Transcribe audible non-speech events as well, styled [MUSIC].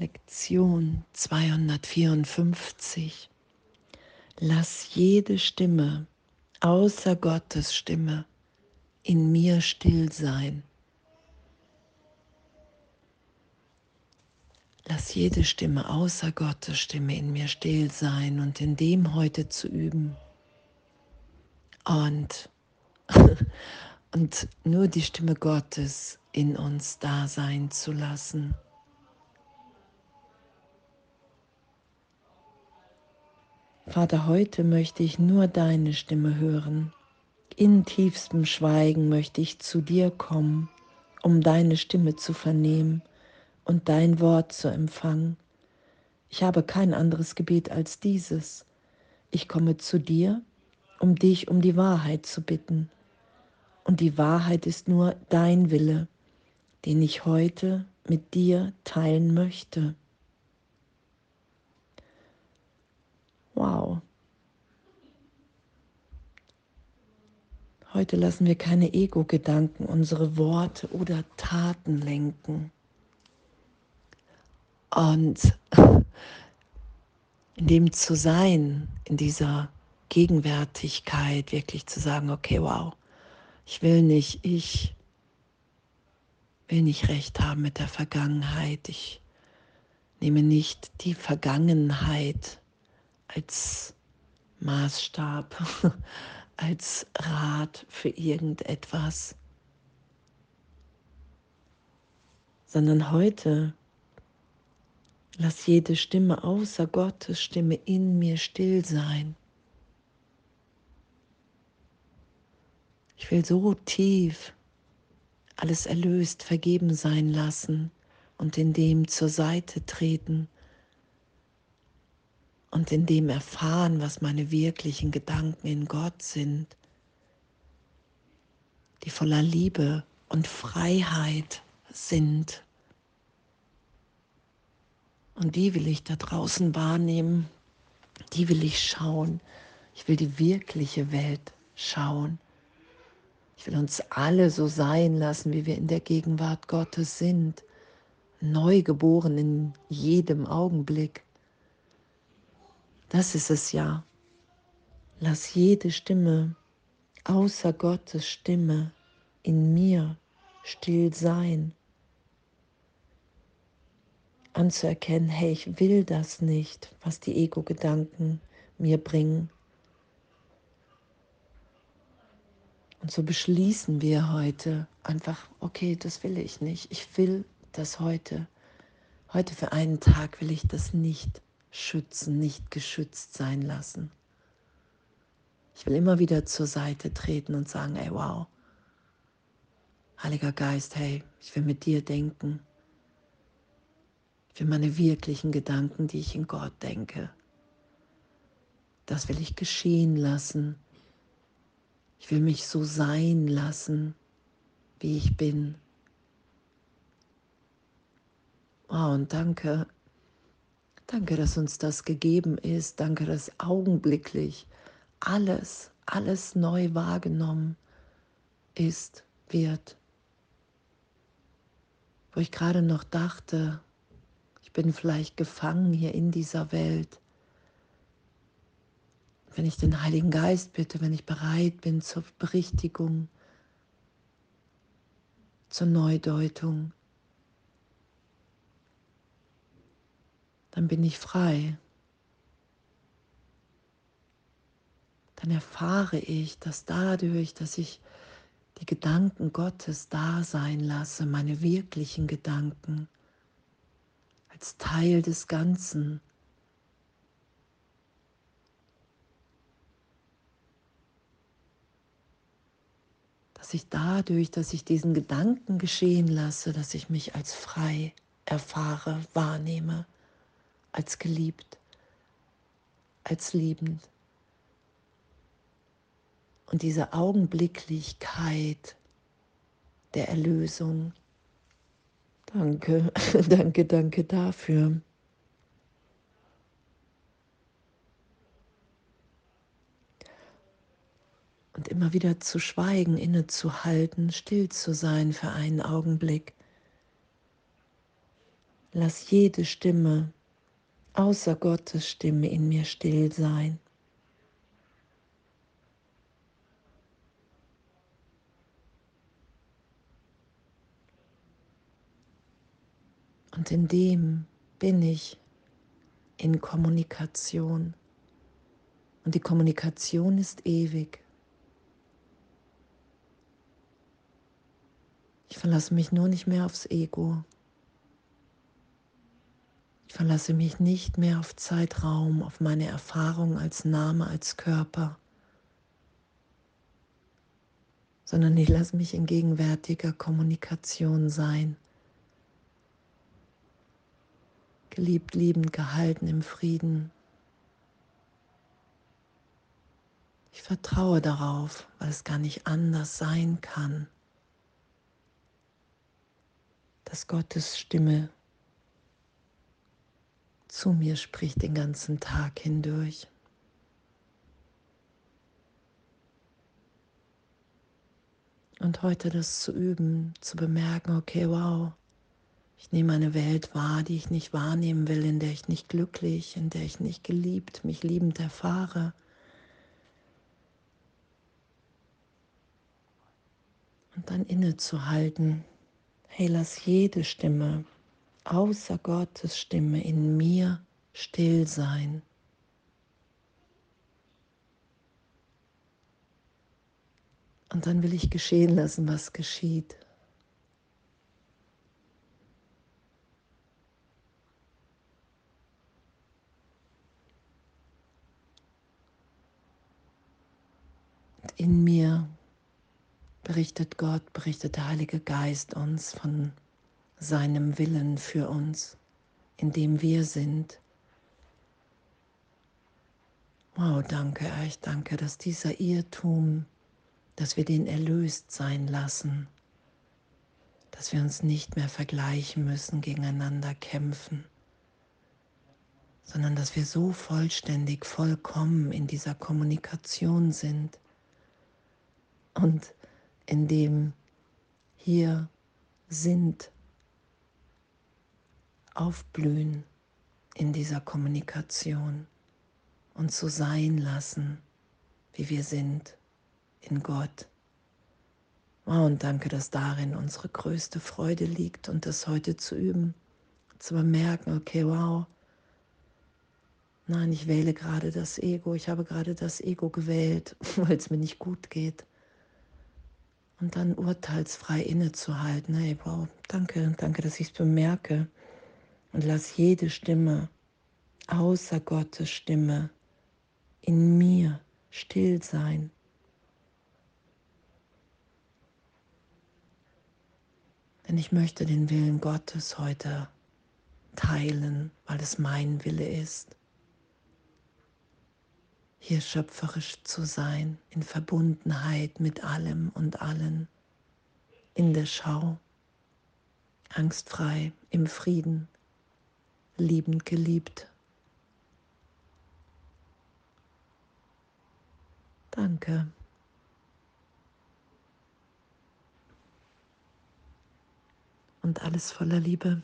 Lektion 254. Lass jede Stimme außer Gottes Stimme in mir still sein. Lass jede Stimme außer Gottes Stimme in mir still sein und in dem heute zu üben. Und, [LAUGHS] und nur die Stimme Gottes in uns da sein zu lassen. Vater, heute möchte ich nur deine Stimme hören. In tiefstem Schweigen möchte ich zu dir kommen, um deine Stimme zu vernehmen und dein Wort zu empfangen. Ich habe kein anderes Gebet als dieses. Ich komme zu dir, um dich um die Wahrheit zu bitten. Und die Wahrheit ist nur dein Wille, den ich heute mit dir teilen möchte. Wow. Heute lassen wir keine Ego-Gedanken unsere Worte oder Taten lenken. Und in dem zu sein, in dieser Gegenwärtigkeit, wirklich zu sagen, okay, wow, ich will nicht, ich will nicht recht haben mit der Vergangenheit. Ich nehme nicht die Vergangenheit als Maßstab, [LAUGHS] als Rat für irgendetwas, sondern heute lass jede Stimme außer Gottes Stimme in mir still sein. Ich will so tief alles erlöst, vergeben sein lassen und in dem zur Seite treten und in dem erfahren, was meine wirklichen Gedanken in Gott sind, die voller Liebe und Freiheit sind. Und die will ich da draußen wahrnehmen, die will ich schauen. Ich will die wirkliche Welt schauen. Ich will uns alle so sein lassen, wie wir in der Gegenwart Gottes sind, neugeboren in jedem Augenblick. Das ist es ja. Lass jede Stimme außer Gottes Stimme in mir still sein. Anzuerkennen, hey, ich will das nicht, was die Ego-Gedanken mir bringen. Und so beschließen wir heute einfach, okay, das will ich nicht. Ich will das heute. Heute für einen Tag will ich das nicht schützen, nicht geschützt sein lassen. Ich will immer wieder zur Seite treten und sagen, ey, wow, Heiliger Geist, hey, ich will mit dir denken. Ich will meine wirklichen Gedanken, die ich in Gott denke. Das will ich geschehen lassen. Ich will mich so sein lassen, wie ich bin. Wow, und danke, Danke, dass uns das gegeben ist. Danke, dass augenblicklich alles, alles neu wahrgenommen ist, wird. Wo ich gerade noch dachte, ich bin vielleicht gefangen hier in dieser Welt. Wenn ich den Heiligen Geist bitte, wenn ich bereit bin zur Berichtigung, zur Neudeutung, dann bin ich frei. Dann erfahre ich, dass dadurch, dass ich die Gedanken Gottes da sein lasse, meine wirklichen Gedanken, als Teil des Ganzen, dass ich dadurch, dass ich diesen Gedanken geschehen lasse, dass ich mich als frei erfahre, wahrnehme als geliebt, als liebend. Und diese Augenblicklichkeit der Erlösung, danke, [LAUGHS] danke, danke dafür. Und immer wieder zu schweigen, innezuhalten, still zu sein für einen Augenblick Lass jede Stimme außer Gottes Stimme in mir still sein. Und in dem bin ich in Kommunikation. Und die Kommunikation ist ewig. Ich verlasse mich nur nicht mehr aufs Ego. Verlasse mich nicht mehr auf Zeitraum, auf meine Erfahrung als Name, als Körper, sondern ich lasse mich in gegenwärtiger Kommunikation sein. Geliebt, liebend, gehalten im Frieden. Ich vertraue darauf, weil es gar nicht anders sein kann, dass Gottes Stimme zu mir spricht den ganzen Tag hindurch. Und heute das zu üben, zu bemerken, okay, wow, ich nehme eine Welt wahr, die ich nicht wahrnehmen will, in der ich nicht glücklich, in der ich nicht geliebt, mich liebend erfahre. Und dann innezuhalten, hey, lass jede Stimme außer Gottes Stimme in mir still sein. Und dann will ich geschehen lassen, was geschieht. Und in mir berichtet Gott, berichtet der Heilige Geist uns von seinem Willen für uns, in dem wir sind. Wow, danke, ich danke, dass dieser Irrtum, dass wir den erlöst sein lassen, dass wir uns nicht mehr vergleichen müssen, gegeneinander kämpfen, sondern dass wir so vollständig, vollkommen in dieser Kommunikation sind und in dem hier sind aufblühen in dieser Kommunikation und so sein lassen, wie wir sind in Gott. Wow, und danke, dass darin unsere größte Freude liegt und das heute zu üben, zu bemerken, okay, wow, nein, ich wähle gerade das Ego, ich habe gerade das Ego gewählt, [LAUGHS] weil es mir nicht gut geht. Und dann urteilsfrei innezuhalten, hey, wow, danke, danke, dass ich es bemerke und lass jede Stimme außer Gottes Stimme in mir still sein. Denn ich möchte den Willen Gottes heute teilen, weil es mein Wille ist. Hier schöpferisch zu sein, in Verbundenheit mit allem und allen, in der Schau, angstfrei, im Frieden, liebend geliebt. Danke. Und alles voller Liebe.